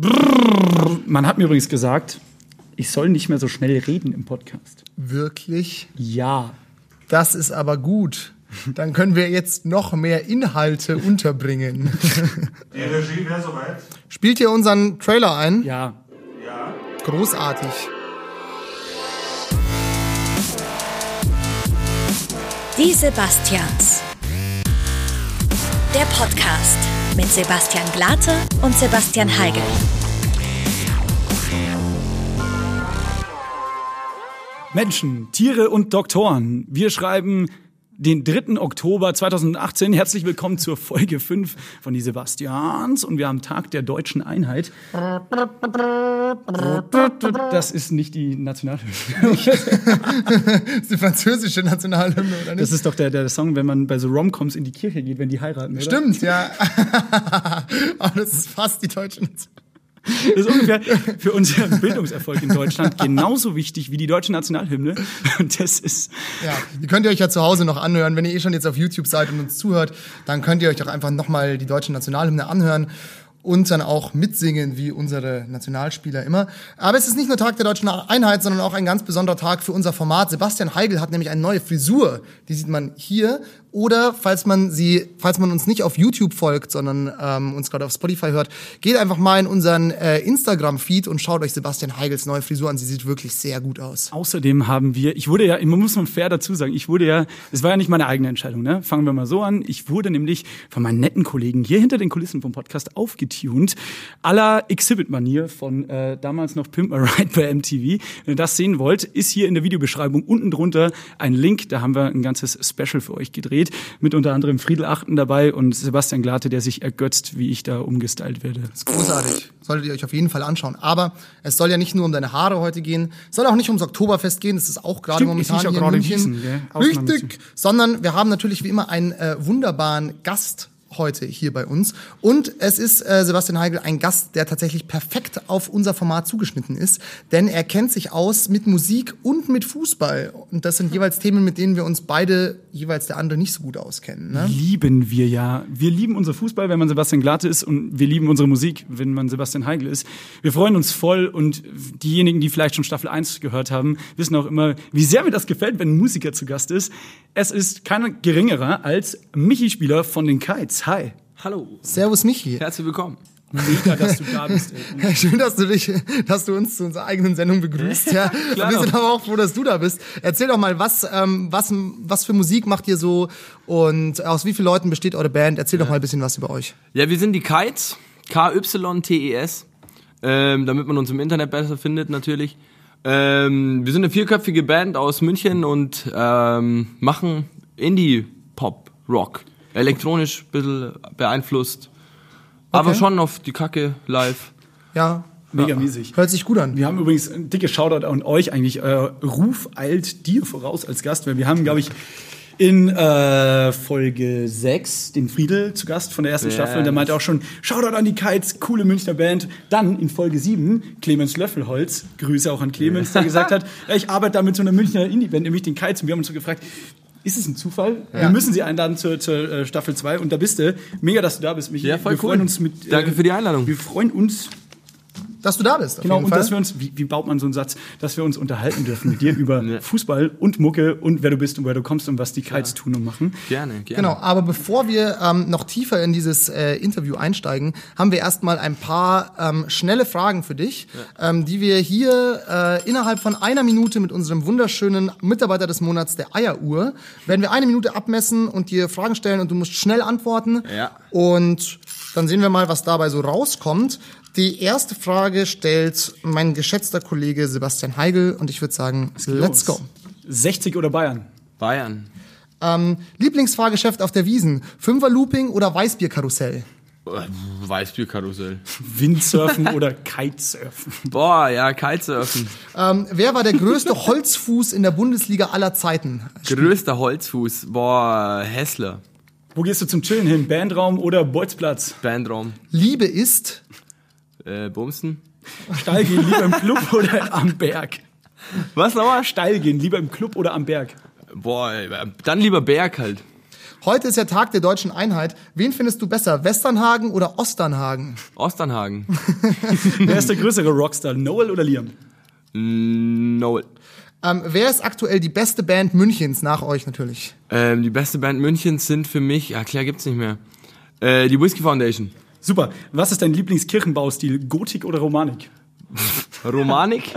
Brrr. Man hat mir übrigens gesagt, ich soll nicht mehr so schnell reden im Podcast. Wirklich? Ja. Das ist aber gut. Dann können wir jetzt noch mehr Inhalte unterbringen. Die Regie wäre soweit. Spielt ihr unseren Trailer ein? Ja. Ja. Großartig. Die Sebastians. Der Podcast mit Sebastian Glate und Sebastian Heigel. Menschen, Tiere und Doktoren. Wir schreiben den 3. Oktober 2018. Herzlich willkommen zur Folge 5 von Die Sebastians. Und wir haben Tag der deutschen Einheit. Das ist nicht die Nationalhymne. Das ist die französische Nationalhymne, oder nicht? Das ist doch der, der Song, wenn man bei so Romcoms in die Kirche geht, wenn die heiraten. Oder? Stimmt, ja. Aber das ist fast die deutsche Nationalhymne. Das ist ungefähr für unseren Bildungserfolg in Deutschland genauso wichtig wie die deutsche Nationalhymne. Und das ist. Ja, die könnt ihr euch ja zu Hause noch anhören. Wenn ihr eh schon jetzt auf YouTube seid und uns zuhört, dann könnt ihr euch doch einfach nochmal die deutsche Nationalhymne anhören und dann auch mitsingen, wie unsere Nationalspieler immer. Aber es ist nicht nur Tag der deutschen Einheit, sondern auch ein ganz besonderer Tag für unser Format. Sebastian Heigl hat nämlich eine neue Frisur. Die sieht man hier. Oder falls man sie, falls man uns nicht auf YouTube folgt, sondern ähm, uns gerade auf Spotify hört, geht einfach mal in unseren äh, Instagram-Feed und schaut euch Sebastian Heigls neue Frisur an. Sie sieht wirklich sehr gut aus. Außerdem haben wir, ich wurde ja, man muss man fair dazu sagen, ich wurde ja, es war ja nicht meine eigene Entscheidung, ne? Fangen wir mal so an. Ich wurde nämlich von meinen netten Kollegen hier hinter den Kulissen vom Podcast aufgetunt. Aller Exhibit-Manier von äh, damals noch Pimp My Ride bei MTV. Wenn ihr das sehen wollt, ist hier in der Videobeschreibung unten drunter ein Link. Da haben wir ein ganzes Special für euch gedreht. Mit unter anderem Friedel Achten dabei und Sebastian Glate, der sich ergötzt, wie ich da umgestylt werde. Das ist großartig. Solltet ihr euch auf jeden Fall anschauen. Aber es soll ja nicht nur um deine Haare heute gehen, es soll auch nicht ums Oktoberfest gehen, das ist auch gerade Stimmt, momentan hier in München. Wiesen, Richtig. Sondern wir haben natürlich wie immer einen äh, wunderbaren Gast heute hier bei uns. Und es ist äh, Sebastian Heigl ein Gast, der tatsächlich perfekt auf unser Format zugeschnitten ist, denn er kennt sich aus mit Musik und mit Fußball. Und das sind jeweils Themen, mit denen wir uns beide jeweils der andere nicht so gut auskennen. Ne? lieben wir ja. Wir lieben unser Fußball, wenn man Sebastian Glate ist und wir lieben unsere Musik, wenn man Sebastian Heigl ist. Wir freuen uns voll und diejenigen, die vielleicht schon Staffel 1 gehört haben, wissen auch immer, wie sehr mir das gefällt, wenn ein Musiker zu Gast ist. Es ist kein geringerer als Michi Spieler von den Kites. Hi. Hallo, Servus Michi. herzlich willkommen. Mega, dass du da bist. Ey. Schön, dass du dich, dass du uns zu unserer eigenen Sendung begrüßt. Ja, wir sind aber auch froh, dass du da bist. Erzähl doch mal, was, ähm, was, was für Musik macht ihr so und aus wie vielen Leuten besteht eure Band? Erzähl doch mal ein bisschen was über euch. Ja, wir sind die Kites, K-Y-T-E-S, ähm, damit man uns im Internet besser findet natürlich. Ähm, wir sind eine vierköpfige Band aus München und ähm, machen Indie-Pop-Rock. Elektronisch ein bisschen beeinflusst. Aber Okay. schon auf die Kacke live. Ja, Mega miesig. hört sich gut an. Wir haben übrigens ein dickes Shoutout an euch eigentlich. Äh, Ruf eilt dir voraus als Gast, weil wir haben, glaube ich, in äh, Folge 6 den Friedel zu Gast von der ersten Ja. Staffel. Und der meinte auch schon, Shoutout an die Kites, coole Münchner Band. Dann in Folge 7 Clemens Löffelholz, Grüße auch an Clemens, der gesagt hat, ja, ich arbeite da mit so einer Münchner Indie-Band, nämlich den Kites. Und wir haben uns so gefragt, ist es ein Zufall? Wir müssen sie einladen zur, zur äh, Staffel 2 und da bist du. Mega, dass du da bist, Michi. Ja, voll wir freuen cool. uns mit. äh, Danke für die Einladung. Wir freuen uns Dass du da bist. Auf Genau, jeden und Fall. dass wir uns, wie, wie baut man so einen Satz, dass wir uns unterhalten dürfen mit dir über Ja. Fußball und Mucke und wer du bist und woher du kommst und was die Kites tun und machen. Gerne, gerne. Genau, aber bevor wir ähm, noch tiefer in dieses äh, Interview einsteigen, haben wir erstmal ein paar ähm, schnelle Fragen für dich, ähm, die wir hier äh, innerhalb von einer Minute mit unserem wunderschönen Mitarbeiter des Monats, der Eieruhr, werden wir eine Minute abmessen und dir Fragen stellen und du musst schnell antworten. Ja. Und dann sehen wir mal, was dabei so rauskommt. Die erste Frage stellt mein geschätzter Kollege Sebastian Heigl und ich würde sagen, let's go. 60 oder Bayern? Bayern. Ähm, Lieblingsfahrgeschäft auf der Wiesen, Fünfer Looping oder Weißbierkarussell? Äh, Weißbierkarussell. Windsurfen oder Kitesurfen? Boah, ja, Kitesurfen. Ähm, wer war der größte Holzfuß in der Bundesliga aller Zeiten? Größter Holzfuß. Boah, Hessler. Wo gehst du zum Chillen hin? Bandraum oder Bolzplatz? Bandraum. Liebe ist Äh, Bumsen. Steil gehen, lieber im Club oder am Berg? Was nochmal? Steil gehen, lieber im Club oder am Berg? Boah, ey, dann lieber Berg halt. Heute ist ja Tag der deutschen Einheit. Wen findest du besser, Westernhagen oder Osternhagen? Osternhagen. Wer ist der größere Rockstar, Noel oder Liam? Noel. Ähm, wer ist aktuell die beste Band Münchens, nach euch natürlich? Ähm, die beste Band Münchens sind für mich, ja klar gibt's nicht mehr. Äh, die Whiskey Foundation. Super. Was ist dein Lieblingskirchenbaustil, Gotik oder Romanik? Romanik.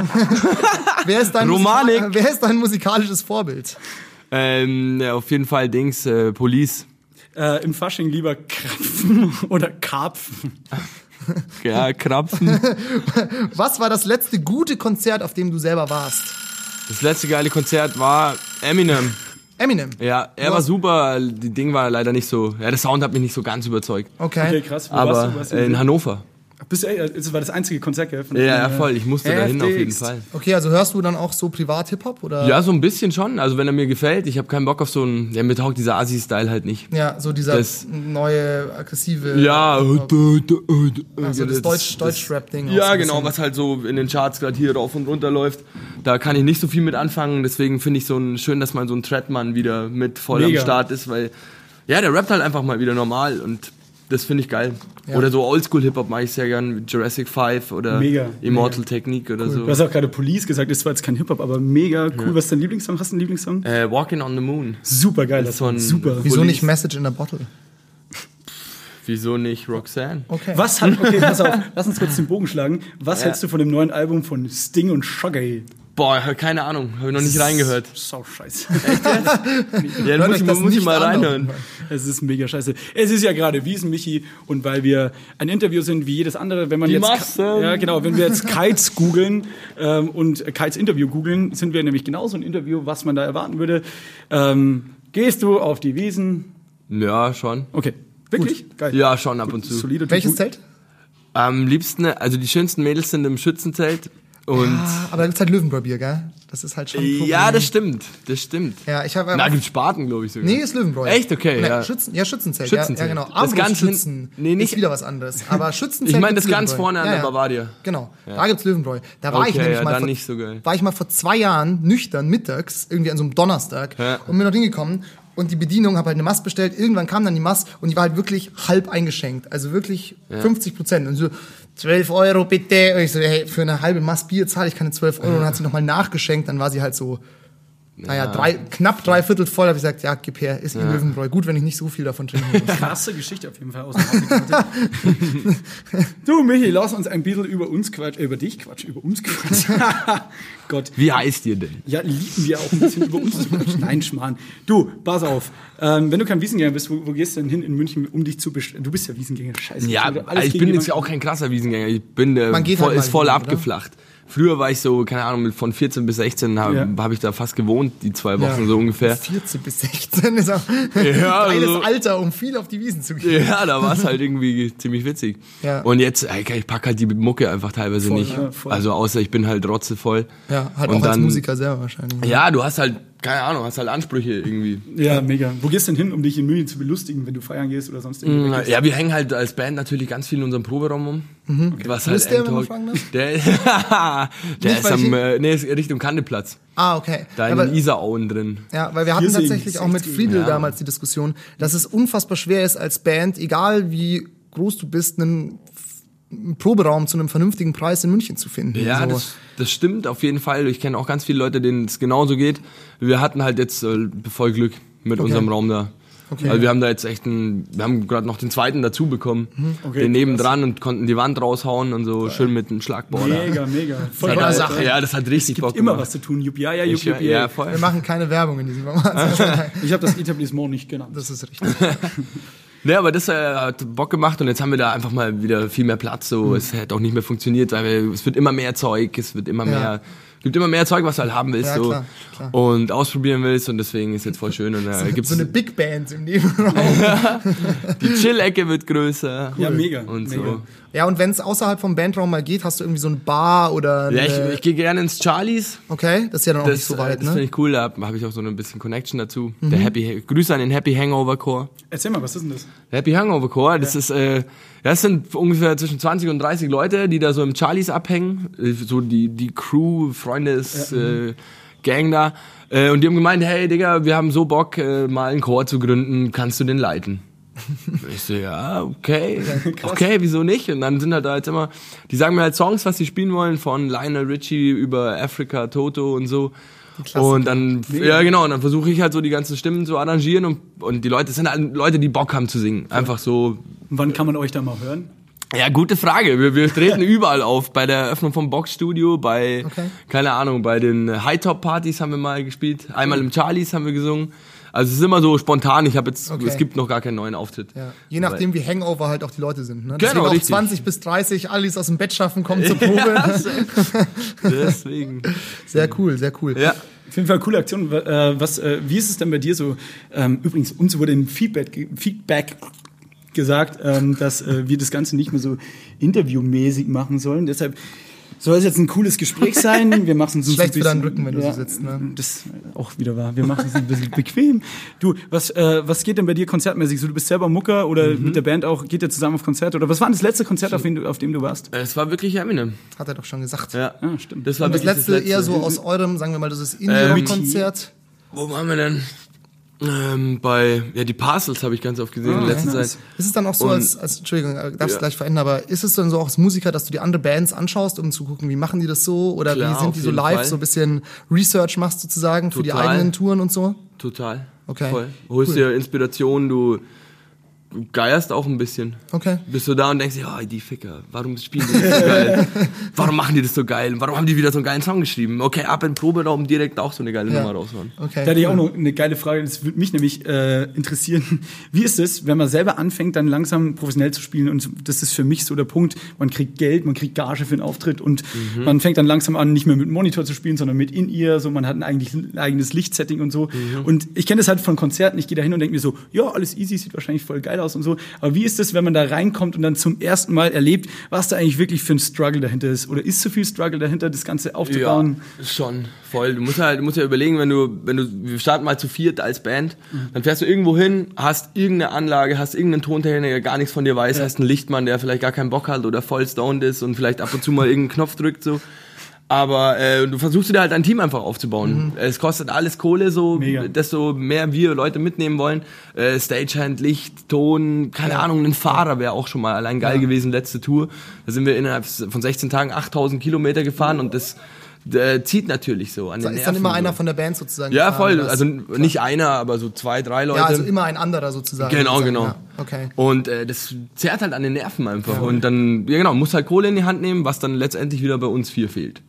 Wer ist dein, Romanik. Musika- wer ist dein musikalisches Vorbild? ähm, ja, auf jeden Fall Dings, äh, Police. Äh, Im Fasching lieber Krapfen oder Karpfen? Ja, Krapfen. Was war das letzte gute Konzert, auf dem du selber warst? Das letzte geile Konzert war Eminem. Eminem. Ja, er war super, die Ding war leider nicht so, ja, der Sound hat mich nicht so ganz überzeugt. Okay. Okay, krass. Wo warst Aber du? Warst du äh, in Hannover. Bist du, das war das einzige Konzert, gell? Von Ja, ja, voll, ich musste dahin auf jeden. Fall. Okay, also hörst du dann auch so privat Hip-Hop? Oder? Ja, so ein bisschen schon. Also wenn er mir gefällt, ich habe keinen Bock auf so einen, ja, mir taugt dieser Asi-Style halt nicht. Ja, so dieser Das- neue, aggressive. Ja, Also das Deutsch, Deutsch-Rap-Ding. so Ja, genau, was halt so in den Charts gerade hier rauf und runter läuft. Da kann ich nicht so viel mit anfangen. Deswegen finde ich so ein, schön, dass mal so ein Treadmann wieder mit voll Mega. am Start ist, weil ja, der rappt halt einfach mal wieder normal und das finde ich geil. Ja. Oder so Oldschool-Hip-Hop mache ich sehr gern, Jurassic 5 oder Mega, Immortal Technique oder so. Du hast auch gerade Police gesagt, das war jetzt kein Hip-Hop, aber mega cool. Was ist dein Lieblingssong? Hast du einen Lieblingssong? Äh, Walking on the Moon. Super geil, Das von- super. Wieso Police. nicht Message in a Bottle? Wieso nicht Roxanne? Okay. Was hat, okay, pass auf, lass uns kurz den Bogen schlagen. Was Ja. hältst du von dem neuen Album von Sting und Shaggy? Boah, keine Ahnung, habe ich noch nicht reingehört. Sau scheiße. Ja, Hört muss ich, das muss ich nicht mal an, reinhören. Es ist mega scheiße. Es ist ja gerade Wiesen, Michi, und weil wir ein Interview sind wie jedes andere, wenn man Die jetzt Massen. ja genau, wenn wir jetzt Kites googeln ähm, und Kites Interview googeln, sind wir nämlich genauso ein Interview, was man da erwarten würde. Ähm, gehst du auf die Wiesen? Ja, schon. Okay, wirklich geil. Ja, schon ab und zu. Solide. Welches Zelt? Am liebsten, also die schönsten Mädels sind im Schützenzelt. Und Ah, aber da gibt's halt Löwenbräu-Bier, gell? Das ist halt schon. ein ja, Problem. das stimmt, das stimmt. Ja, ich habe. Na, gibt's Spaten, glaube ich sogar. Nee, ist Löwenbräu. Echt? Okay, Nee, ja. Schützen, ja, Schützenzelt. Schützenzelt. Ja, ja, genau. Das ganz Armbrustschützen hinten- nee, nicht- ist wieder was anderes. Aber Schützenzelt. Ich meine das ganz vorne an ja, der ja. Bavaria. Genau, da gibt's Löwenbräu. Da war ich Okay, nämlich ja, mal vor, nicht so geil. war ich mal vor zwei Jahren nüchtern mittags irgendwie an so einem Donnerstag Ja. und bin dort hingekommen und die Bedienung habe halt eine Mast bestellt. Irgendwann kam dann die Mast und die war halt wirklich halb eingeschenkt, also wirklich 50 Prozent und so 12 Euro bitte. Und ich so, hey, für eine halbe Mast Bier zahle ich keine 12 Euro. Und dann hat sie nochmal nachgeschenkt, dann war sie halt so, naja, drei, knapp drei Viertel voll. habe ich gesagt, ja, gib her, ist ja. Löwenbräu. Gut, wenn ich nicht so viel davon trinken muss. Krasse Geschichte auf jeden Fall aus. du, Michi, lass uns ein bisschen über uns quatschen, äh, über dich quatschen, über uns quatschen. Gott. Wie heißt ihr denn? Ja, lieben wir auch ein bisschen über uns zu quatschen. Nein, Schmarrn. Du, pass auf. Ähm, wenn du kein Wiesengänger bist, wo, wo gehst du denn hin in München, um dich zu bestellen? Du bist ja Wiesengänger, scheiße. Ja, ich bin jetzt ja auch kein krasser Wiesengänger. Ich bin äh, Man geht voll, halt ist voll hin, oder? Früher war ich so, keine Ahnung, von 14 bis 16 habe Ja. hab ich da fast gewohnt, die zwei Wochen Ja. so ungefähr. 14 bis 16 ist auch Ja, ein geiles also- Alter, um viel auf die Wiesen zu gehen. Ja, da war es halt irgendwie ziemlich witzig. Ja. Und jetzt, ich pack halt die Mucke einfach teilweise Voll, nicht. Also außer ich bin halt rotzevoll. Ja, halt Und auch als dann- Musiker selber wahrscheinlich. Ja, du hast halt, keine Ahnung, hast halt Ansprüche irgendwie. Ja, mega. Wo gehst du denn hin, um dich in München zu belustigen, wenn du feiern gehst oder sonst irgendwie? weg gehst? Ja, wir hängen halt als Band natürlich ganz viel in unserem Proberaum um. Was Wo halt ist der, wenn man fragen darf? Der, der Nicht, ist am, äh, nee, ist Richtung Kandeplatz. Ah, okay. Da ja, in den Isarauen drin. ja, weil wir hatten tatsächlich auch mit 60, Friedel ja. damals die Diskussion, dass es unfassbar schwer ist als Band, egal wie groß du bist, einen einen Proberaum zu einem vernünftigen Preis in München zu finden. Ja, So. das, das stimmt auf jeden Fall. Ich kenne auch ganz viele Leute, denen es genauso geht. Wir hatten halt jetzt äh, voll Glück mit unserem Raum da. Okay. Also wir haben da jetzt echt einen, wir haben gerade noch den zweiten dazu bekommen, Okay, den nebendran und konnten die Wand raushauen und so schön mit einem Schlagbohrer. Mega, mega. Voll hat, Alter. ja, das hat richtig Gibt Bock immer gemacht. was zu tun. Jupp, ja, ja, jupp, jupp, ja, ja. voll. Wir machen keine Werbung in diesem Format. Ich habe das Etablissement nicht genannt. Das ist richtig. Nee, aber das äh, hat Bock gemacht und jetzt haben wir da einfach mal wieder viel mehr Platz. So, Mhm. es hätte auch nicht mehr funktioniert, weil wir, es wird immer mehr Zeug, es wird immer Ja. mehr, gibt immer mehr Zeug, was du halt haben willst Ja, so klar, klar. und ausprobieren willst und deswegen ist jetzt voll schön und äh, gibt's so eine Big Band im Nebenraum. die Chill-Ecke wird größer. Ja, mega. Und mega. so. Ja, und wenn es außerhalb vom Bandraum mal geht, hast du irgendwie so eine Bar oder Ja, eine, ich, ich gehe gerne ins Charlies. Okay, das ist ja dann auch Das, nicht so äh, weit, das finde ne? ich cool, da habe hab ich auch so ein bisschen Connection dazu. Der Happy, Grüße an den Happy Hangover Chor. Erzähl mal, was ist denn das? Der Happy Hangover Chor, das ist, äh, ja, das sind ungefähr zwischen 20 und 30 Leute, die da so im Charlies abhängen. So die, die Crew, Freundes, äh, Gang da. Äh, und die haben gemeint, hey Digga, wir haben so Bock, äh, mal einen Chor zu gründen, kannst du den leiten? Ich so, ja, okay, okay, wieso nicht? Und dann sind halt da jetzt immer, die sagen mir halt Songs, was sie spielen wollen, von Lionel Richie über Africa, Toto und so. Und dann, ja genau, und dann versuche ich halt so die ganzen Stimmen zu arrangieren und, und die Leute, es sind halt Leute, die Bock haben zu singen. Einfach so, Wann kann man euch da mal hören? ja, gute Frage. Wir, wir treten überall auf. Bei der Eröffnung vom Boxstudio, bei, Okay. keine Ahnung, bei den High-Top-Partys haben wir mal gespielt. Einmal im Charlies haben wir gesungen. Also es ist immer so spontan. Ich habe jetzt, Okay. es gibt noch gar keinen neuen Auftritt. Ja. Je nachdem, wie Hangover halt auch die Leute sind. Ne? Genau, auch richtig. 20 bis 30, alle, die aus dem Bett schaffen, kommen zur Probe. Deswegen. Sehr cool, sehr cool. Ja. Auf jeden Fall coole Aktion. Äh, was, äh, wie ist es denn bei dir so? Ähm, übrigens, uns wurde im Feedback, Feedback gesagt, ähm, dass äh, wir das Ganze nicht mehr so interviewmäßig machen sollen. Deshalb soll es jetzt ein cooles Gespräch sein. Wir machen es uns Schlecht ein für deinen bisschen- Rücken, wenn du so sitzt, ne? Das auch wieder wahr. Wir machen es ein bisschen bequem. Du, was, äh, was geht denn bei dir konzertmäßig? So, du bist selber Mucker oder Mhm. mit der Band auch? Geht ihr zusammen auf Konzert? Oder was war denn das letzte Konzert, auf dem du, auf dem du warst? Es war wirklich Eminem. Hat er doch schon gesagt. Ja. Ah, stimmt. Das war Und das wirklich letzte, eher so aus eurem, sagen wir mal, das ist Indie-Konzert. Wo waren wir denn? Ähm, bei, ja, die Parcels habe ich ganz oft gesehen in letzter nice. Zeit. Ist es dann auch so, Und- als, als Entschuldigung, äh, darfst Ja. gleich verändern, aber ist es dann so auch als Musiker, dass du die andere Bands anschaust, um zu gucken, wie machen die das so? Oder Klar, wie sind die so live, Fall. so ein bisschen Research machst sozusagen für die Total. eigenen Touren und so? Total. Okay. Voll. Holst Cool. dir Inspiration, du geierst auch ein bisschen. Okay. Bist du da und denkst dir, oh, die Ficker, warum spielen die das so geil? warum machen die das so geil? Warum haben die wieder so einen geilen Song geschrieben? Okay, ab in Proberaum direkt auch so eine geile Ja. Nummer raushauen. Okay. Da hatte ich auch noch eine geile Frage, das würde mich nämlich äh, interessieren. Wie ist es, wenn man selber anfängt, dann langsam professionell zu spielen? Und das ist für mich so der Punkt, man kriegt Geld, man kriegt Gage für einen Auftritt und Mhm. man fängt dann langsam an, nicht mehr mit Monitor zu spielen, sondern mit In-Ear, so man hat ein, eigentlich ein eigenes Lichtsetting und so. Mhm. Und ich kenne das halt von Konzerten, ich gehe da hin und denke mir so, ja, alles easy, sieht wahrscheinlich voll geil aus und so. Aber wie ist es, wenn man da reinkommt und dann zum ersten Mal erlebt, was da eigentlich wirklich für ein Struggle dahinter ist? Oder ist so viel Struggle dahinter, das Ganze aufzubauen? Ja, schon, voll. Du musst halt, du musst ja überlegen, wenn du, wenn du, wir starten mal zu viert als Band, dann fährst du irgendwo hin, hast irgendeine Anlage, hast irgendeinen Tontechniker, der gar nichts von dir weiß, hast einen Lichtmann, der vielleicht gar keinen Bock hat oder voll stoned ist und vielleicht ab und zu mal irgendeinen Knopf drückt, so. Aber äh, du versuchst dir halt ein Team einfach aufzubauen. Es kostet alles Kohle, so Mega. desto mehr wir Leute mitnehmen wollen. Äh, Stagehand, Licht, Ton, keine Ahnung, ein Fahrer wäre auch schon mal allein geil gewesen, letzte Tour. Da sind wir innerhalb von 16 Tagen 8000 Kilometer gefahren und das äh, zieht natürlich so an den Ist dann immer Nerven einer so. von der Band sozusagen? Ja, voll. Also nicht einer, aber so zwei, drei Leute. ja, also immer ein anderer sozusagen. Genau, sozusagen. genau. Ja, okay. Und äh, das zerrt halt an den Nerven einfach. Und dann, ja genau, musst halt Kohle in die Hand nehmen, was dann letztendlich wieder bei uns vier fehlt.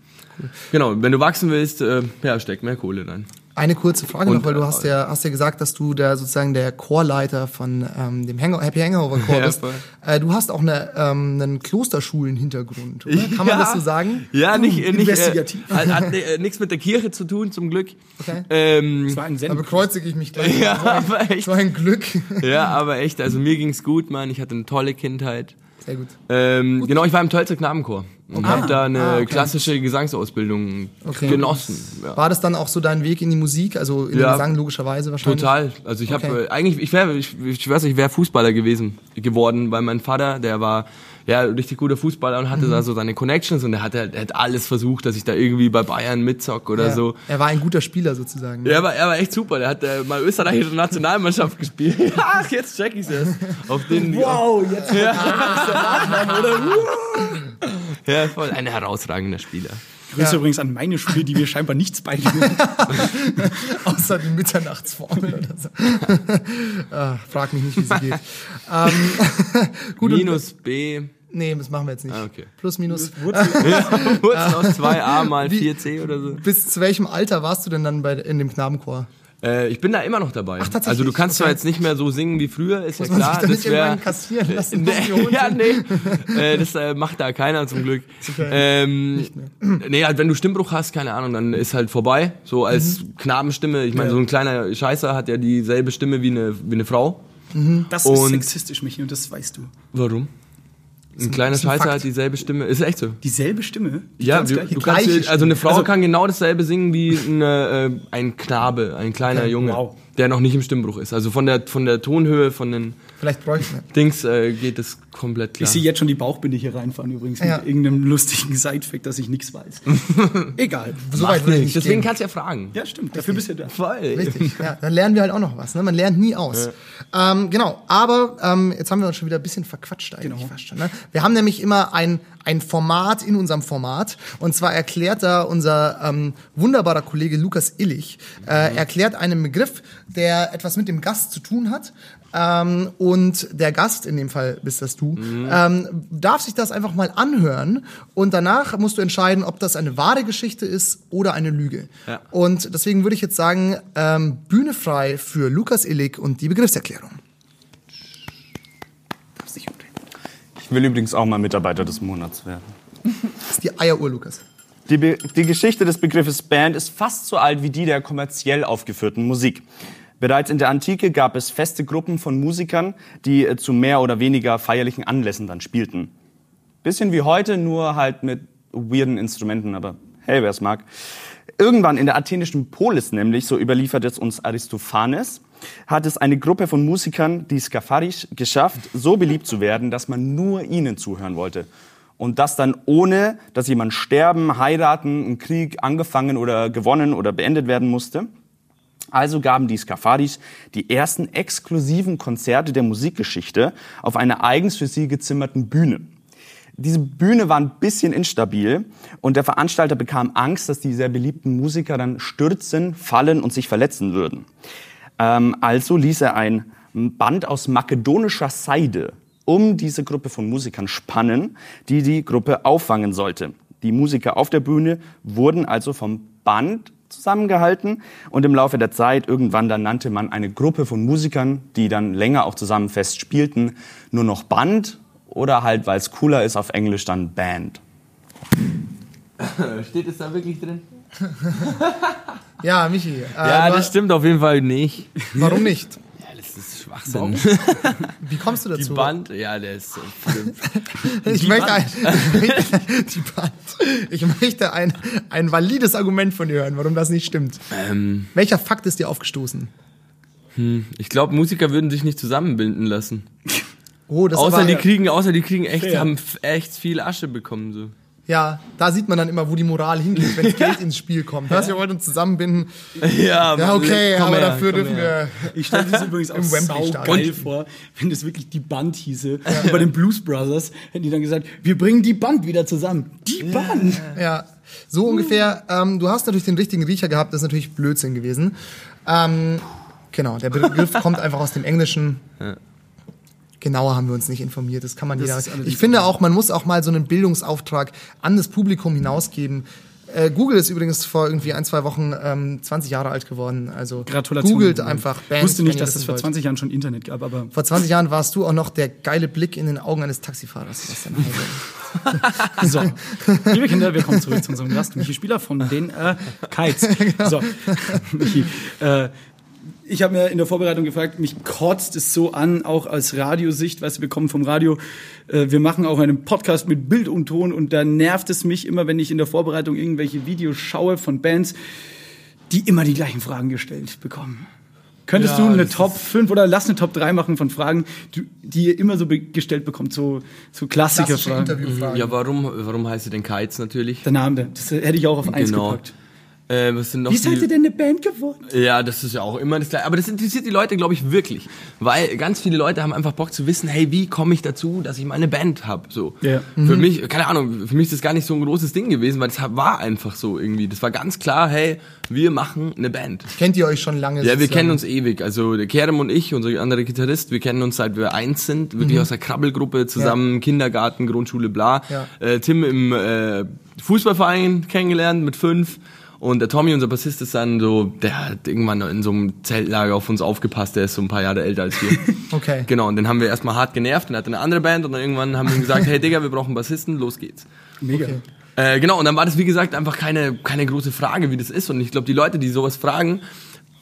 Genau, wenn du wachsen willst, äh, ja, steck mehr Kohle rein. Eine kurze Frage Und, noch, weil du äh, hast ja, hast ja gesagt, dass du da sozusagen der Chorleiter von ähm, dem Hango Happy Hangover Chor Ja, bist. Äh, du hast auch eine, ähm, einen Klosterschulen-Hintergrund, oder? Kann man Ja. das so sagen? Ja, nicht, äh, nicht investigativ. Äh, hat hat äh, nichts mit der Kirche zu tun, zum Glück. Okay. Ähm, Das war ein Da bekreuzige ich mich gleich. Ja, so, ein, aber echt. so ein Glück. ja, aber echt, also mir ging's gut, Mann. Ich hatte eine tolle Kindheit. Sehr gut. Ähm, genau, ich war im Tölzer Knabenchor und habe da eine Ah, okay. klassische Gesangsausbildung Okay. genossen. Ja. War das dann auch so dein Weg in die Musik, also in den Ja. Gesang logischerweise wahrscheinlich? Total. Also ich habe Okay. äh, eigentlich, ich wäre, ich, ich weiß nicht, ich wäre Fußballer gewesen geworden, weil mein Vater, der war ja richtig guter Fußballer und Mhm. hatte da so seine Connections und er hat halt er hat alles versucht, dass ich da irgendwie bei Bayern mitzock oder Ja. so. Er war ein guter Spieler sozusagen. Er war, er war echt super. Der hat äh, mal österreichische Nationalmannschaft gespielt. Ach, jetzt check ich's erst. Auf den Wow, jetzt Ja, voll. Ein herausragender Spieler. Grüße Ja. übrigens an meine Schule, die mir scheinbar nichts beibringen. Außer die Mitternachtsformel oder so. ah, frag mich nicht, wie sie geht. ähm, gut, Minus B. Nee, das machen wir jetzt nicht. Ah, okay. Plus, minus. Wurzel aus 2a mal Wie- 4c oder so. Bis zu welchem Alter warst du denn dann bei, in dem Knabenchor? Äh, ich bin da immer noch dabei. tatsächlich? also du kannst zwar Okay. jetzt nicht mehr so singen wie früher, ist Muss ja man klar. sich da nicht das irgendwann kassieren lassen? Hunde- ja, nee. äh, das äh, macht da keiner zum Glück. Okay. Ähm, nee, halt, wenn du Stimmbruch hast, keine Ahnung, dann ist halt vorbei. So als Mhm. Knabenstimme. Ich meine, so ein kleiner Scheißer hat ja dieselbe Stimme wie eine, wie eine Frau. Das ist Und- sexistisch, Michi, und das weißt du. Warum? Ein kleiner Fakt. hat dieselbe Stimme. Ist echt so. Dieselbe Stimme? Die Ja, du, du kannst, dir- also eine Frau Also- kann genau dasselbe singen wie eine, äh, ein Knabe, ein kleiner Okay, Junge. Wow. der noch nicht im Stimmbruch ist. Also von der, von der Tonhöhe, von den Vielleicht bräuchten wir. Dings äh, geht es komplett klar. Ich sehe jetzt schon die Bauchbinde hier reinfahren übrigens Ja. mit irgendeinem lustigen Sidefact, dass ich nichts weiß. Egal. So weit würde ich nicht Deswegen gehen. kannst du ja fragen. Ja, stimmt. Dafür bist du ja da. Voll. Richtig, ja, dann lernen wir halt auch noch was. Ne? Man lernt nie aus. Ähm, genau, aber ähm, jetzt haben wir uns schon wieder ein bisschen verquatscht eigentlich Genau. fast schon. Ne? Wir haben nämlich immer ein, ein Format in unserem Format und zwar erklärt da unser ähm, wunderbarer Kollege Lukas Illich, äh, erklärt einen Begriff, der etwas mit dem Gast zu tun hat. Ähm, und der Gast, in dem Fall bist das du, ähm, darf sich das einfach mal anhören und danach musst du entscheiden, ob das eine wahre Geschichte ist oder eine Lüge. Ja. Und deswegen würde ich jetzt sagen, ähm, Bühne frei für Lukas Illig und die Begriffserklärung. Darfst dich umdrehen. Ich will übrigens auch mal Mitarbeiter des Monats werden. Das ist die Eieruhr, Lukas. Die, Be die Geschichte des Begriffes Band ist fast so alt wie die der kommerziell aufgeführten Musik. Bereits in der Antike gab es feste Gruppen von Musikern, die äh, zu mehr oder weniger feierlichen Anlässen dann spielten. Bisschen wie heute, nur halt mit weirden Instrumenten, aber hey, wer es mag. Irgendwann in der athenischen Polis nämlich, so überliefert es uns Aristophanes, hat es eine Gruppe von Musikern, die Skapharis, geschafft, so beliebt zu werden, dass man nur ihnen zuhören wollte. Und das dann ohne, dass jemand sterben, heiraten, ein Krieg angefangen oder gewonnen oder beendet werden musste. Also gaben die Skafaris die ersten exklusiven Konzerte der Musikgeschichte auf einer eigens für sie gezimmerten Bühne. Diese Bühne war ein bisschen instabil und der Veranstalter bekam Angst, dass die sehr beliebten Musiker dann stürzen, fallen und sich verletzen würden. Ähm, also ließ er ein Band aus makedonischer Seide um diese Gruppe von Musikern spannen, die die Gruppe auffangen sollte. Die Musiker auf der Bühne wurden also vom Band zusammengehalten und im Laufe der Zeit irgendwann dann nannte man eine Gruppe von Musikern, die dann länger auch zusammen fest spielten, nur noch Band oder halt, weil es cooler ist, auf Englisch dann Band. Steht es da wirklich drin? Ja, Michi. Äh, Ja, das stimmt auf jeden Fall nicht. Warum nicht? Das ist Schwachsinn. Wie kommst du Die dazu? Band, ja, der ist so ich Die möchte Band. ein, die Band. Ich möchte ein, ein valides Argument von dir hören, warum das nicht stimmt. ähm, Welcher Fakt ist dir aufgestoßen? Ich glaube, Musiker würden sich nicht zusammenbinden lassen. Oh, das Außer die kriegen, außer die kriegen echt, Fair. haben echt viel Asche bekommen so. Ja, da sieht man dann immer, wo die Moral hingeht, wenn Geld ins Spiel kommt. Was, wir wollten uns zusammenbinden. Ja, Ja, okay, aber her, dafür dürfen her. wir. Ich stelle das übrigens auch Im Wembley-Stadion. saugeil vor, wenn das wirklich die Band hieße. Bei den Blues Brothers hätten die dann gesagt, wir bringen die Band wieder zusammen. Die Band! Ja, so ungefähr. Ähm, du hast natürlich den richtigen Riecher gehabt, das ist natürlich Blödsinn gewesen. Ähm, genau, der Begriff kommt einfach aus dem Englischen. Genauer haben wir uns nicht informiert, das kann man Das jeder. Ich finde auch, man muss auch mal so einen Bildungsauftrag an das Publikum hinausgeben. Äh, Google ist übrigens vor irgendwie ein, zwei Wochen ähm, 20 Jahre alt geworden. Also Gratulation. googelt einfach Ich Bands. wusste nicht, dass es wissen vor wollt. 20 Jahren schon Internet gab, aber Vor 20 Jahren warst du auch noch der geile Blick in den Augen eines Taxifahrers. Sebastian. So, liebe Kinder, wir kommen zurück zu unserem Gast, Michi Spieler von den äh, Kites. So, Michi, äh, ich habe mir in der Vorbereitung gefragt, mich kotzt es so an, auch als Radiosicht, du, wir kommen vom Radio, äh, wir machen auch einen Podcast mit Bild und Ton und da nervt es mich immer, wenn ich in der Vorbereitung irgendwelche Videos schaue von Bands, die immer die gleichen Fragen gestellt bekommen. Könntest Ja, du eine Top 5 oder lass eine Top 3 machen von Fragen, die, die ihr immer so be- gestellt bekommt, so, so Klassische Klassikerfragen? Interviewfragen. Ja, warum, warum heißt sie denn Kites natürlich? Der Name, das hätte ich auch auf eins Genau. gepackt. Äh, was sind noch Wie die, seid ihr denn eine Band geworden? Ja, das ist ja auch immer das Gleiche. Aber das interessiert die Leute, glaube ich, wirklich. Weil ganz viele Leute haben einfach Bock zu wissen, hey, wie komme ich dazu, dass ich mal eine Band habe? So. Ja. Für mich, keine Ahnung, für mich ist das gar nicht so ein großes Ding gewesen, weil das war einfach so irgendwie. Das war ganz klar, hey, wir machen eine Band. Kennt ihr euch schon lange? Ja, wir kennen uns ewig. Also der Kerem und ich, unser anderer Gitarrist, wir kennen uns seit wir eins sind, wirklich aus der Krabbelgruppe zusammen, Kindergarten, Grundschule, bla. Ja. Äh, Tim im äh, Fußballverein kennengelernt mit fünf. Und der Tommy, unser Bassist, ist dann so, der hat irgendwann in so einem Zeltlager auf uns aufgepasst, der ist so ein paar Jahre älter als wir. Okay. Genau, und den haben wir erstmal hart genervt und er hatte eine andere Band und dann irgendwann haben wir ihm gesagt, hey Digga, wir brauchen einen Bassisten, los geht's. Mega. Okay. Äh, genau, und dann war das, wie gesagt, einfach keine, keine große Frage, wie das ist. Und ich glaube, die Leute, die sowas fragen,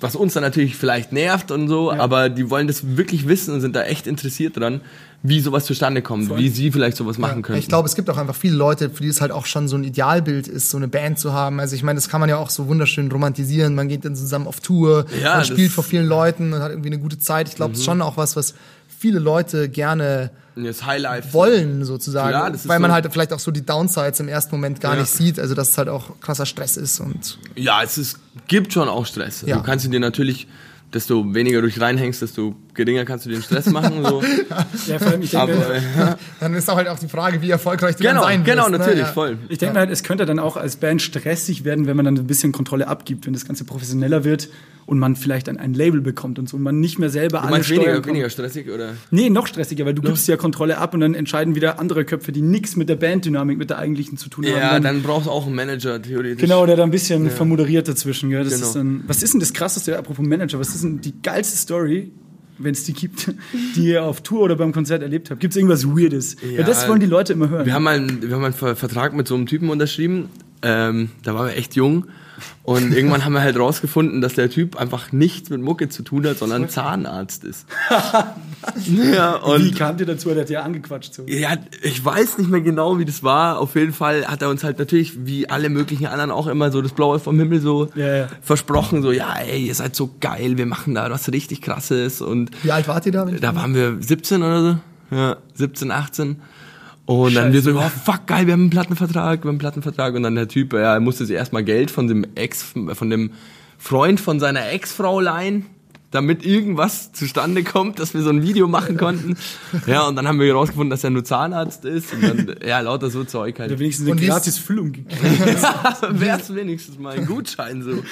was uns dann natürlich vielleicht nervt und so, aber die wollen das wirklich wissen und sind da echt interessiert dran, wie sowas zustande kommt, wie sie vielleicht sowas machen können. Ich glaube, es gibt auch einfach viele Leute, für die es halt auch schon so ein Idealbild ist, so eine Band zu haben. Also ich meine, das kann man ja auch so wunderschön romantisieren. Man geht dann zusammen auf Tour, Ja, man spielt vor vielen Leuten und hat irgendwie eine gute Zeit. Ich glaube, es ist schon auch was, was viele Leute gerne das Highlife. wollen, sozusagen. Ist weil man so- halt vielleicht auch so die Downsides im ersten Moment gar Ja. nicht sieht. Also dass es halt auch krasser Stress ist und Ja, es ist, gibt schon auch Stress. Ja. Du kannst dir natürlich, desto weniger du dich reinhängst, desto geringer kannst du den Stress machen. So. Ja, vor allem, ich denke, Aber äh, ja. dann ist auch halt auch die Frage, wie erfolgreich du genau, dann sein genau, wirst. ne? natürlich, Ja. voll. Ich denke mal, halt, es könnte dann auch als Band stressig werden, wenn man dann ein bisschen Kontrolle abgibt, wenn das Ganze professioneller wird und man vielleicht dann ein Label bekommt und so und man nicht mehr selber Du alle meinst steuern weniger, kann. weniger stressig oder? Nee, noch stressiger, weil du gibst ja Kontrolle ab und dann entscheiden wieder andere Köpfe, die nichts mit der Banddynamik, mit der eigentlichen zu tun Ja, haben. dann brauchst du auch einen Manager theoretisch. Genau, der da ein bisschen vermoderiert dazwischen. Gell? Das Genau. ist dann, was ist denn das Krasseste, apropos Manager, was ist denn die geilste Story, wenn es die gibt, die ihr auf Tour oder beim Konzert erlebt habt? Gibt es irgendwas Weirdes? Ja, Ja, das wollen die Leute immer hören. Wir haben einen, wir haben einen Ver- Vertrag mit so einem Typen unterschrieben. Ähm, da waren wir echt jung. Und irgendwann haben wir halt rausgefunden, dass der Typ einfach nichts mit Mucke zu tun hat, sondern Zahnarzt ist. ja, Wie und kamt ihr dazu? Der hat ja angequatscht. So. ja, ich weiß nicht mehr genau, wie das war. Auf jeden Fall hat er uns halt natürlich, wie alle möglichen anderen, auch immer so das Blaue vom Himmel so Ja, ja. versprochen. So, ja, ey, ihr seid so geil, wir machen da was richtig krasses. Und Wie alt wart ihr da? da waren wir 17 oder so. Ja, 17, 18. Und dann wir so, oh, fuck, geil, wir haben einen Plattenvertrag, wir haben einen Plattenvertrag. Und dann der Typ, ja, er musste sich erstmal Geld von dem Ex, von dem Freund von seiner Ex-Frau leihen, damit irgendwas zustande kommt, dass wir so ein Video machen konnten. Ja, und dann haben wir herausgefunden, dass er nur Zahnarzt ist. Und dann, ja, lauter so Zeug Oder halt. wenigstens eine Und gratis Füllung gekriegt. Wär's wenigstens mal ein Gutschein so.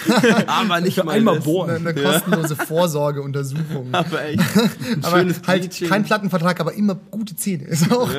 Aber nicht mal einmal bohren. eine, eine kostenlose Vorsorgeuntersuchung. Aber echt. Aber schönes halt kein Plattenvertrag, aber immer gute Zähne. Ist auch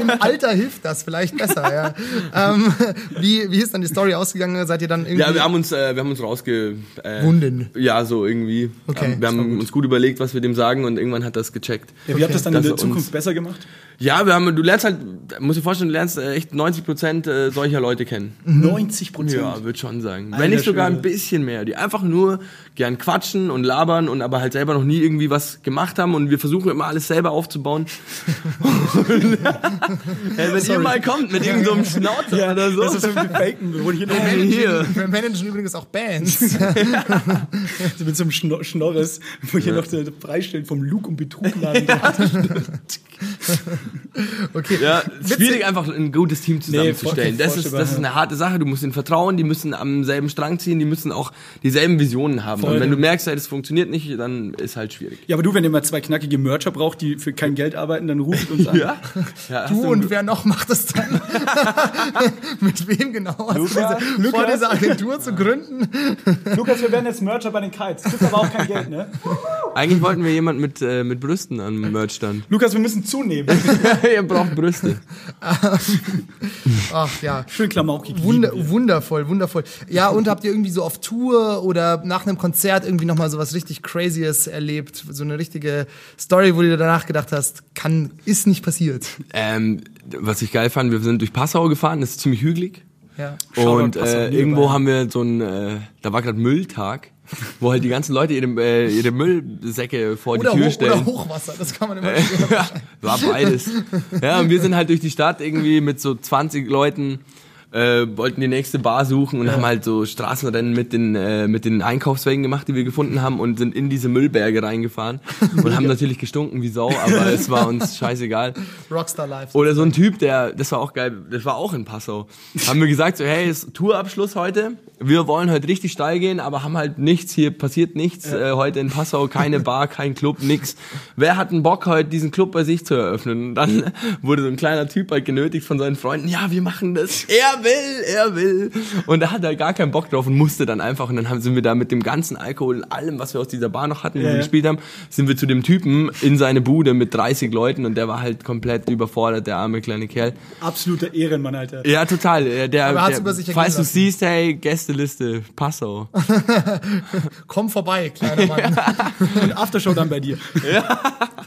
im Alter hilft das vielleicht besser. Ja. Ähm, wie, wie ist dann die Story ausgegangen? Seid ihr dann irgendwie Ja, wir haben uns, äh, wir haben uns rausge... Äh, Wunden? Ja, so irgendwie. Okay, war haben gut. uns gut überlegt, was wir dem sagen und irgendwann hat das gecheckt. Ja, wie habt ihr das dann in der er Zukunft besser gemacht? Ja, wir haben, du lernst halt, musst dir vorstellen, du lernst äh, echt 90 Prozent äh, solcher Leute kennen. 90 Prozent. Ja, würde schon sagen. Alter Wenn nicht sogar ein bisschen mehr. Die einfach nur gern quatschen und labern und aber halt selber noch nie irgendwie was gemacht haben und wir versuchen immer alles selber aufzubauen. hey, wenn ihr mal kommt mit irgendeinem so einem Schnauzer oder so. Das ist so wie Bacon, wo hier noch Hey, hier. Wir managen übrigens auch Bands. mit so einem Schno Schnorres, wo hier noch der Freistellen vom Lug und Betrug laden. Okay. Ja, schwierig einfach ein gutes Team zusammenzustellen. Nee, das, ist, das ist eine harte Sache. Du musst ihnen vertrauen, die müssen am selben Strang ziehen, die müssen auch dieselben Visionen haben. Voll. Und wenn du merkst, ey, das funktioniert nicht, dann ist halt schwierig. Ja, aber du, wenn ihr mal zwei knackige Mercher braucht, die für kein Geld arbeiten, dann ruft uns an. ja hast Du und wer noch macht das dann? Mit wem genau du diese, vor dieser Agentur zu gründen? Lukas, wir werden jetzt Mercher bei den Kites. Kriegst aber auch kein Geld, ne? Eigentlich wollten wir jemand mit, äh, mit Brüsten am Merchstand. Lukas, wir müssen zunehmen. Ihr braucht Brüste. Ach ja. Schön klamaukig. Wunder, wundervoll, wundervoll. Ja, und habt ihr irgendwie so auf Tour oder nach einem Konzert irgendwie nochmal so was richtig Crazyes erlebt? So eine richtige Story, wo du dir danach gedacht hast, kann, ist nicht passiert. Ähm, was ich geil fand, wir sind durch Passau gefahren, das ist ziemlich hügelig. Ja. Und äh, irgendwo haben wir so ein, äh, da war gerade Mülltag, wo halt die ganzen Leute ihre, äh, ihre Müllsäcke vor Oder, die Tür Hoch, stellen. oder Hochwasser, das kann man immer ja, war beides. Ja, und wir sind halt durch die Stadt irgendwie mit so 20 Leuten, äh, wollten die nächste Bar suchen und haben halt so Straßenrennen mit den, äh, mit den Einkaufswagen gemacht, die wir gefunden haben und sind in diese Müllberge reingefahren und haben natürlich gestunken wie Sau, aber es war uns scheißegal. Rockstar Life. Oder so ein Typ, der, das war auch geil, das war auch in Passau. Haben wir gesagt, so, hey, ist Tourabschluss heute. Wir wollen heute richtig steil gehen, aber haben halt nichts, hier passiert nichts. Äh, heute in Passau keine Bar, kein Club, nix. Wer hat einen Bock, heute diesen Club bei sich zu eröffnen? Und dann wurde so ein kleiner Typ halt genötigt von seinen Freunden, ja, wir machen das. Er will, er will. Und er hat halt gar keinen Bock drauf und musste dann einfach. Und dann haben, sind wir da mit dem ganzen Alkohol und allem, was wir aus dieser Bar noch hatten, Ja, wir ja. gespielt haben, sind wir zu dem Typen in seine Bude mit 30 Leuten und der war halt komplett überfordert, der arme kleine Kerl. Absoluter Ehrenmann, Alter. Ja, total. Der, der, er falls du siehst, hey, Gästeliste, Passau. Komm vorbei, kleiner Mann. Und Aftershow dann bei dir.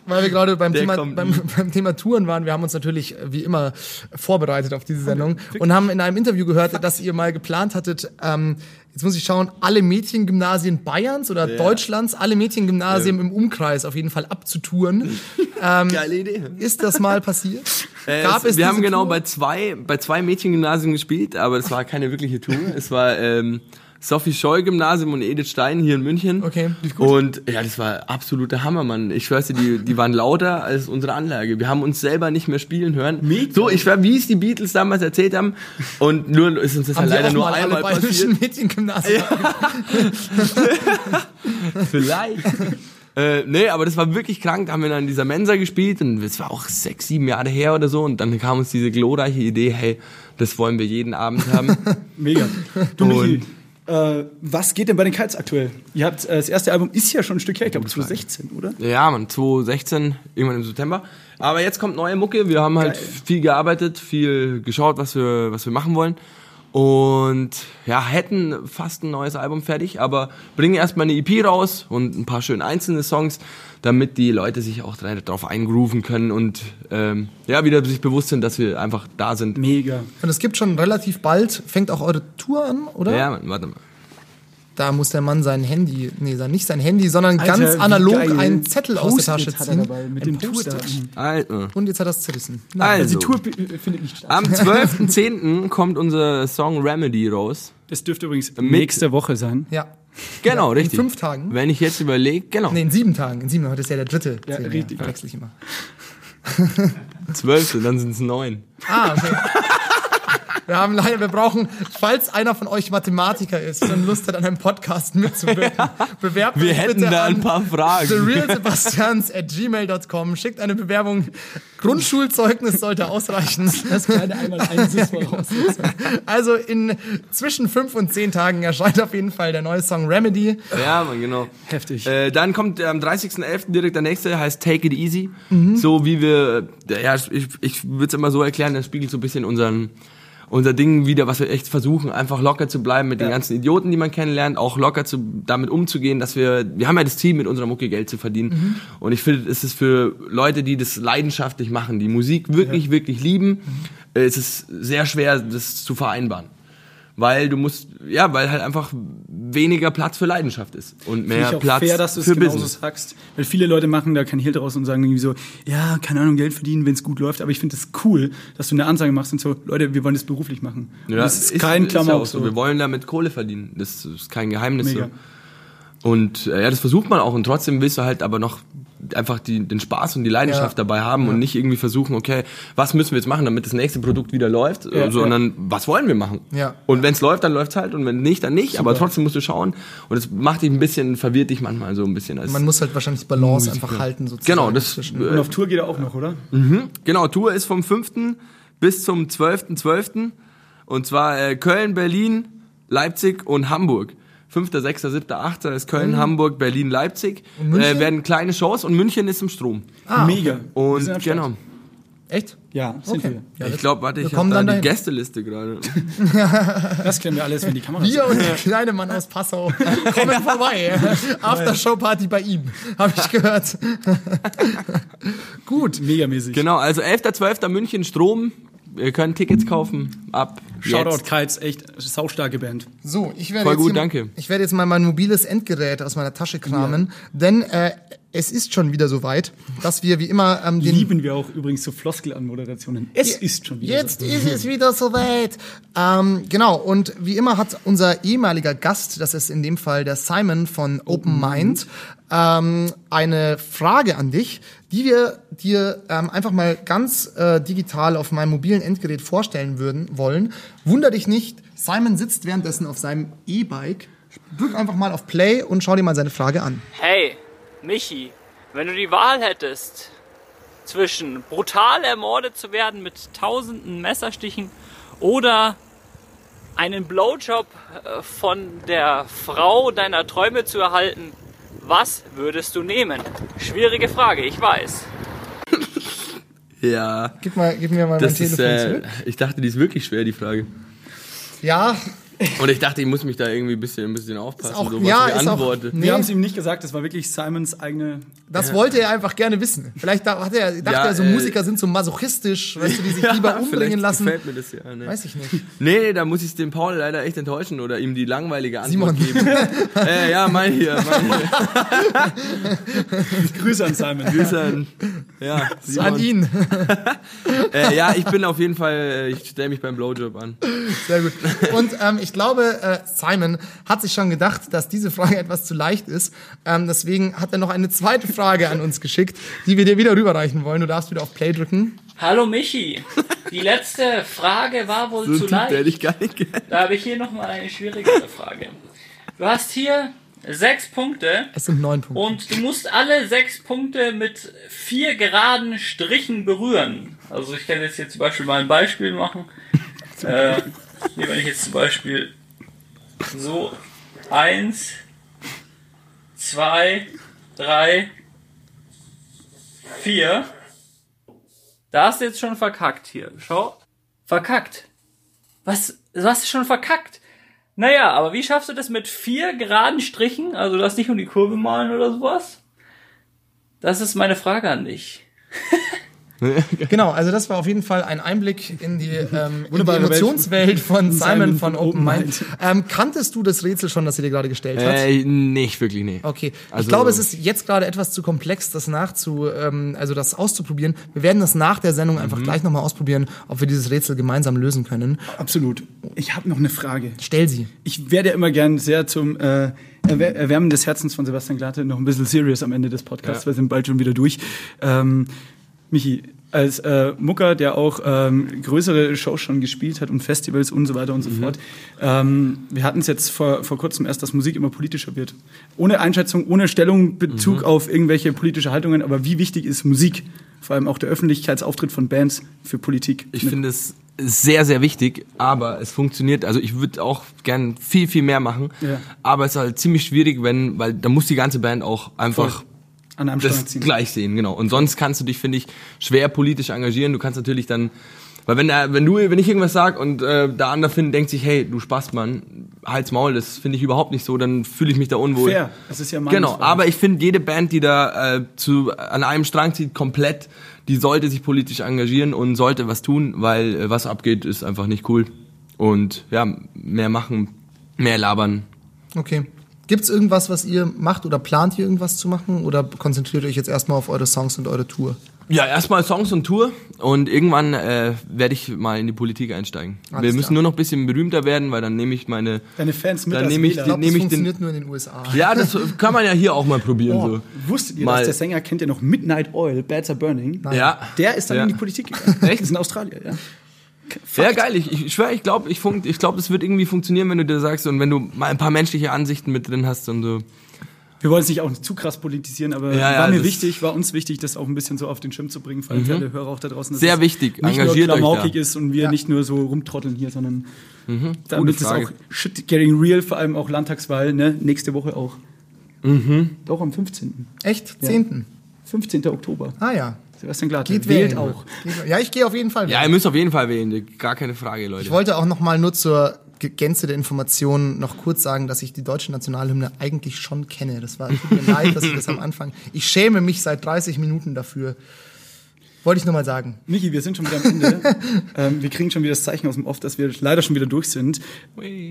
weil wir gerade beim Thema, beim, beim Thema Touren waren. Wir haben uns natürlich äh, wie immer vorbereitet auf diese Sendung und haben in einem Interview gehört, dass ihr mal geplant hattet, ähm, jetzt muss ich schauen, alle Mädchengymnasien Bayerns oder Deutschlands, alle Mädchengymnasien im Umkreis auf jeden Fall abzutouren. Geile Idee. Ist das mal passiert? Äh, Gab es, es wir haben genau Tour? bei zwei, bei zwei Mädchengymnasien gespielt, aber es war keine wirkliche Tour. Es war ähm, Sophie Scholl Gymnasium und Edith Stein hier in München. Okay, lief gut. Und ja, das war absoluter Hammer, Mann. Ich schwör's dir, die, die waren lauter als unsere Anlage. Wir haben uns selber nicht mehr spielen hören. Mega. So, ich schwör, wie es die Beatles damals erzählt haben. Und nur ist uns das Haben halt leider nur einmal passiert. Mädchengymnasien? Vielleicht. Äh, nee, aber das war wirklich krank. Da haben wir dann in dieser Mensa gespielt und es war auch sechs, sieben Jahre her oder so. Und dann kam uns diese glorreiche Idee, hey, das wollen wir jeden Abend haben. Mega. Du, Michi, äh, was geht denn bei den Kites aktuell? Ihr habt, äh, das erste Album ist ja schon ein Stück her, ich glaube 2016, oder? ja, man, 2016, irgendwann im September. Aber jetzt kommt neue Mucke. Wir haben halt Geil. viel gearbeitet, viel geschaut, was wir, was wir machen wollen. Und ja, hätten fast ein neues Album fertig, aber bringen erstmal eine EP raus und ein paar schön einzelne Songs, damit die Leute sich auch darauf eingrooven können und ähm, ja, wieder sich bewusst sind, dass wir einfach da sind. Mega. Und es gibt schon relativ bald, fängt auch eure Tour an, oder? Ja, Mann, warte mal. Da muss der Mann sein Handy, nee, sein- nicht sein Handy, sondern Alter, ganz analog geil. einen Zettel aus der Tasche hat er ziehen. dabei mit Post-it. Tourdaten. Alter. Und jetzt hat er es zerrissen. Also, Die Tour äh, findet nicht statt. am 12.10. kommt unser Song Remedy raus. Das dürfte übrigens nächste Woche sein. Ja. Genau, Ja, in richtig. fünf Tagen? Wenn ich jetzt überlege, genau. Nee, in sieben Tagen. In sieben Tagen. Heute ist ja der dritte. Ja, Zehn, richtig. Verwechsel ich immer. 12. dann sind es neun. Ah, okay. Wir haben leider, wir brauchen, falls einer von euch Mathematiker ist und Lust hat, an einem Podcast mitzuwirken, bewerbt Wir euch hätten bitte da an ein paar Fragen. therealsebastians at gmail.com. Schickt eine Bewerbung. Grundschulzeugnis sollte ausreichen. Das kleine einmal eins. Also in zwischen fünf und zehn Tagen erscheint auf jeden Fall der neue Song Remedy. Ja, man, genau. Heftig. Äh, dann kommt am 30.11. direkt der nächste, heißt Take It Easy. Mhm. So wie wir, ja, ich, ich würde es immer so erklären, das spiegelt so ein bisschen unseren, unser Ding wieder, was wir echt versuchen, einfach locker zu bleiben mit den ganzen Idioten, die man kennenlernt, auch locker zu, damit umzugehen, dass wir, wir haben ja das Ziel, mit unserer Mucke Geld zu verdienen. Mhm. Und ich finde, es ist für Leute, die das leidenschaftlich machen, die Musik wirklich, wirklich lieben, Mhm. äh, es ist sehr schwer, das zu vereinbaren. Weil du musst, ja, weil halt einfach weniger Platz für Leidenschaft ist und Finde mehr ich auch Platz fair, dass du es für genauso Business. sagst. Weil viele Leute machen da kein Hehl draus und sagen irgendwie so, ja, keine Ahnung, Geld verdienen, wenn es gut läuft. Aber ich finde es cool, dass du eine Ansage machst und so, Leute, wir wollen das beruflich machen. Und das ist kein ist ja auch so. Wir wollen damit Kohle verdienen. Das ist kein Geheimnis. Mega. So. Und äh, ja, das versucht man auch. Und trotzdem willst du halt aber noch einfach die, den Spaß und die Leidenschaft Ja. dabei haben und nicht irgendwie versuchen, okay, was müssen wir jetzt machen, damit das nächste Produkt wieder läuft, Ja, sondern was wollen wir machen? Ja. Und wenn es läuft, dann läuft's halt und wenn nicht, dann nicht. Aber trotzdem musst du schauen. Und es macht dich ein bisschen, verwirrt dich manchmal so ein bisschen. Als, Man muss halt wahrscheinlich die Balance einfach halten sozusagen. genau, das, zwischen- Und auf Tour geht er auch noch, oder? Genau, Tour ist vom 5. bis zum 12.12. Und zwar äh, Köln, Berlin, Leipzig und Hamburg. 5., 6., 7., 8. ist Köln, Hamburg, Berlin, Leipzig. Äh, werden kleine Shows und München ist im Strom. Ah, Mega. Und genau. Echt? Ja, sind Okay. wir. Ja, ich glaube, warte, ich habe da dann die dahin. Gästeliste gerade. Das klären wir alles, wenn die Kamera Wir und der kleine Mann aus Passau kommen vorbei. Aftershow-Party bei ihm, habe ich gehört. Gut. Megamäßig. Genau, also 11.12. München Strom. Ihr könnt Tickets kaufen ab Shoutout jetzt. Kites, echt saustarke Band. So, ich werde Voll jetzt gut, hier, danke. Ich werde jetzt mal mein mobiles Endgerät aus meiner Tasche kramen, denn äh, es ist schon wieder soweit, dass wir wie immer ähm, den Lieben wir auch übrigens so Floskelanmoderationen. Es ist schon wieder Jetzt so. ist es wieder soweit. Ähm, genau, und wie immer hat unser ehemaliger Gast, das ist in dem Fall der Simon von Open Mind, ähm, eine Frage an dich, die wir dir ähm, einfach mal ganz äh, digital auf meinem mobilen Endgerät vorstellen würden wollen. Wunder dich nicht, Simon sitzt währenddessen auf seinem E-Bike. Drück einfach mal auf Play und schau dir mal seine Frage an. Hey, Michi, wenn du die Wahl hättest zwischen brutal ermordet zu werden mit tausenden Messerstichen oder einen Blowjob äh, von der Frau deiner Träume zu erhalten, was würdest du nehmen? Schwierige Frage, ich weiß. Ja. Gib, mal, gib mir mal Das mein ist, Telefon äh, zurück. ich dachte, die ist wirklich schwer, die Frage. Ja, Und ich dachte, ich muss mich da irgendwie ein bisschen, ein bisschen aufpassen, auch- so was ja, ich ist auch-. Nee. Wir haben es ihm nicht gesagt, das war wirklich Simons eigene Das wollte er einfach gerne wissen. Vielleicht hat er, dachte Ja, er, so äh, Musiker sind so masochistisch, weißt du, die sich lieber umbringen lassen. Gefällt mir das ja. Ne. Weiß ich nicht. Nee, nee, da muss ich den Paul leider echt enttäuschen oder ihm die langweilige Antwort Simon. geben. äh, ja, mein hier, mein hier. Grüße an Simon. Grüße an, ja, So an Simon. ihn. Äh, ja, ich bin auf jeden Fall, äh, ich stelle mich beim Blowjob an. Sehr gut. Und ähm, ich glaube, äh, Simon hat sich schon gedacht, dass diese Frage etwas zu leicht ist. Ähm, deswegen hat er noch eine zweite Frage an uns geschickt, die wir dir wieder rüberreichen wollen. Du darfst wieder auf Play drücken. Hallo Michi. Die letzte Frage war wohl So zu hätte leicht. ich gar nicht gern. Da habe ich hier nochmal eine schwierigere Frage. Du hast hier sechs Punkte Es sind neun Punkte. und du musst alle sechs Punkte mit vier geraden Strichen berühren. Also ich kann jetzt hier zum Beispiel mal ein Beispiel machen. Äh, hier, wenn ich jetzt zum Beispiel so eins, zwei, drei, vier. Da hast du jetzt schon verkackt hier. Schau. Verkackt. Was? Du hast schon verkackt. Naja, aber wie schaffst du das mit vier geraden Strichen? Also du hast nicht um die Kurve malen oder sowas? Das ist meine Frage an dich. Genau, also das war auf jeden Fall ein Einblick in die, ähm, in die Wunderbare Welt Emotionswelt von Simon, von Open Mind. Ähm, kanntest du das Rätsel schon, das sie dir gerade gestellt hat? Äh, nicht wirklich, nee. Okay, ich Also- glaube, es ist jetzt gerade etwas zu komplex, das nachzu, ähm, also das auszuprobieren. Wir werden das nach der Sendung einfach gleich nochmal ausprobieren, ob wir dieses Rätsel gemeinsam lösen können. Absolut. Ich habe noch eine Frage. Stell sie. Ich werde ja immer gern sehr zum äh, Erwär- Erwärmen des Herzens von Sebastian Glatte noch ein bisschen serious am Ende des Podcasts. Ja. Wir sind bald schon wieder durch. Ähm, Michi, als äh, Mucker, der auch ähm, größere Shows schon gespielt hat und Festivals und so weiter und so fort. Ähm, wir hatten es jetzt vor, vor kurzem erst, dass Musik immer politischer wird. Ohne Einschätzung, ohne Stellung, Bezug auf irgendwelche politische Haltungen. Aber wie wichtig ist Musik? Vor allem auch der Öffentlichkeitsauftritt von Bands für Politik. Ich finde es sehr, sehr wichtig, aber es funktioniert, also ich würde auch gern viel, viel mehr machen, Ja. aber es ist halt ziemlich schwierig, wenn, weil da muss die ganze Band auch einfach Voll. An einem Strang das ziehen. gleich sehen, genau. Und sonst kannst du dich, finde ich, schwer politisch engagieren. Du kannst natürlich dann, weil wenn, er- wenn du, wenn ich irgendwas sag und äh, der andere findet, denkt sich, hey, du Spaß, Mann, halt's Maul, das finde ich überhaupt nicht so, dann fühle ich mich da unwohl. Fair. Das ist ja Genau, Meinungsfreiheit. aber ich finde, jede Band, die da äh, zu, an einem Strang zieht, komplett, die sollte sich politisch engagieren und sollte was tun, weil äh, was abgeht, ist einfach nicht cool. Und ja, mehr machen, mehr labern. Okay. Gibt's irgendwas, was ihr macht oder plant ihr irgendwas zu machen oder konzentriert euch jetzt erstmal auf eure Songs und eure Tour? Ja, erstmal Songs und Tour und irgendwann äh, werde ich mal in die Politik einsteigen. Alles Wir müssen klar. nur noch ein bisschen berühmter werden, weil dann nehme ich meine. Deine Fans mit Dann nehme ich das Nehme ich den- funktioniert nur in den USA. Ja, das kann man ja hier auch mal probieren. Oh, so. wusstet ihr, Mal- dass der Sänger kennt ja noch Midnight Oil, Bats Are Burning? Ja. Der ist dann Ja. in die Politik gegangen. Echt? Das ist in Australien, ja. Ja, geil. Ich, ich schwöre, ich glaube, ich, funkt, ich glaub, das wird irgendwie funktionieren, wenn du dir sagst und wenn du mal ein paar menschliche Ansichten mit drin hast und so. Wir wollen es nicht auch zu krass politisieren, aber Ja, ja, war mir wichtig, war uns wichtig, das auch ein bisschen so auf den Schirm zu bringen, vor allem für alle Hörer auch da draußen. dass Sehr es wichtig. Nicht Engagiert nur euch klamaukig da. ist und wir Ja. nicht nur so rumtrotteln hier, sondern damit es Frage. auch shit getting real, vor allem auch Landtagswahl, ne? nächste Woche auch. Doch am 15. Echt? Zehnten? 15. Oktober. Ah ja. Sebastian Glatte Geht wählt wählen. auch. Geht- Ja, ich gehe auf jeden Fall Ja, wählen. ihr müsst auf jeden Fall wählen. Gar keine Frage, Leute. Ich wollte auch noch mal nur zur Gänze der Informationen noch kurz sagen, dass ich die deutsche Nationalhymne eigentlich schon kenne. Das war tut mir leid, dass ich das am Anfang. Ich schäme mich seit 30 Minuten dafür. Wollte ich nur mal sagen. Michi, wir sind schon wieder am Ende. ähm, wir kriegen schon wieder das Zeichen aus dem Off, dass wir leider schon wieder durch sind.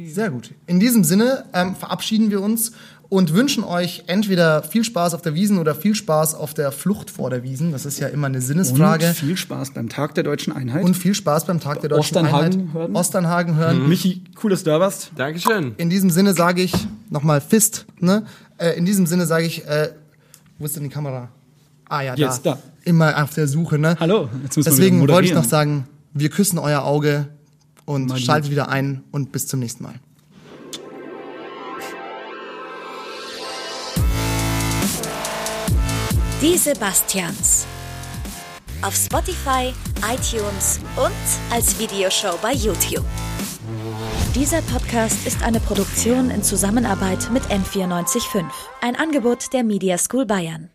Sehr gut. In diesem Sinne ähm, verabschieden wir uns und wünschen euch entweder viel Spaß auf der Wiesen oder viel Spaß auf der Flucht vor der Wiesen. Das ist ja immer eine Sinnesfrage. Und viel Spaß beim Tag der deutschen Einheit. Und viel Spaß beim Tag der deutschen Osternhagen Einheit. hören. Osternhagen hören. Michi, cool, dass du da warst. Dankeschön. In diesem Sinne sage ich nochmal Fist. Ne? Äh, in diesem Sinne sage ich, äh, wo ist denn die Kamera? Ah ja, Jetzt, da. da. Immer auf der Suche. Ne? Hallo, jetzt müssen wir Deswegen wieder wollte ich noch sagen, wir küssen euer Auge und Mal schaltet wieder ein und bis zum nächsten Mal. Die Sebastians. Auf Spotify, iTunes und als Videoshow bei YouTube. Dieser Podcast ist eine Produktion in Zusammenarbeit mit M945, ein Angebot der Media School Bayern.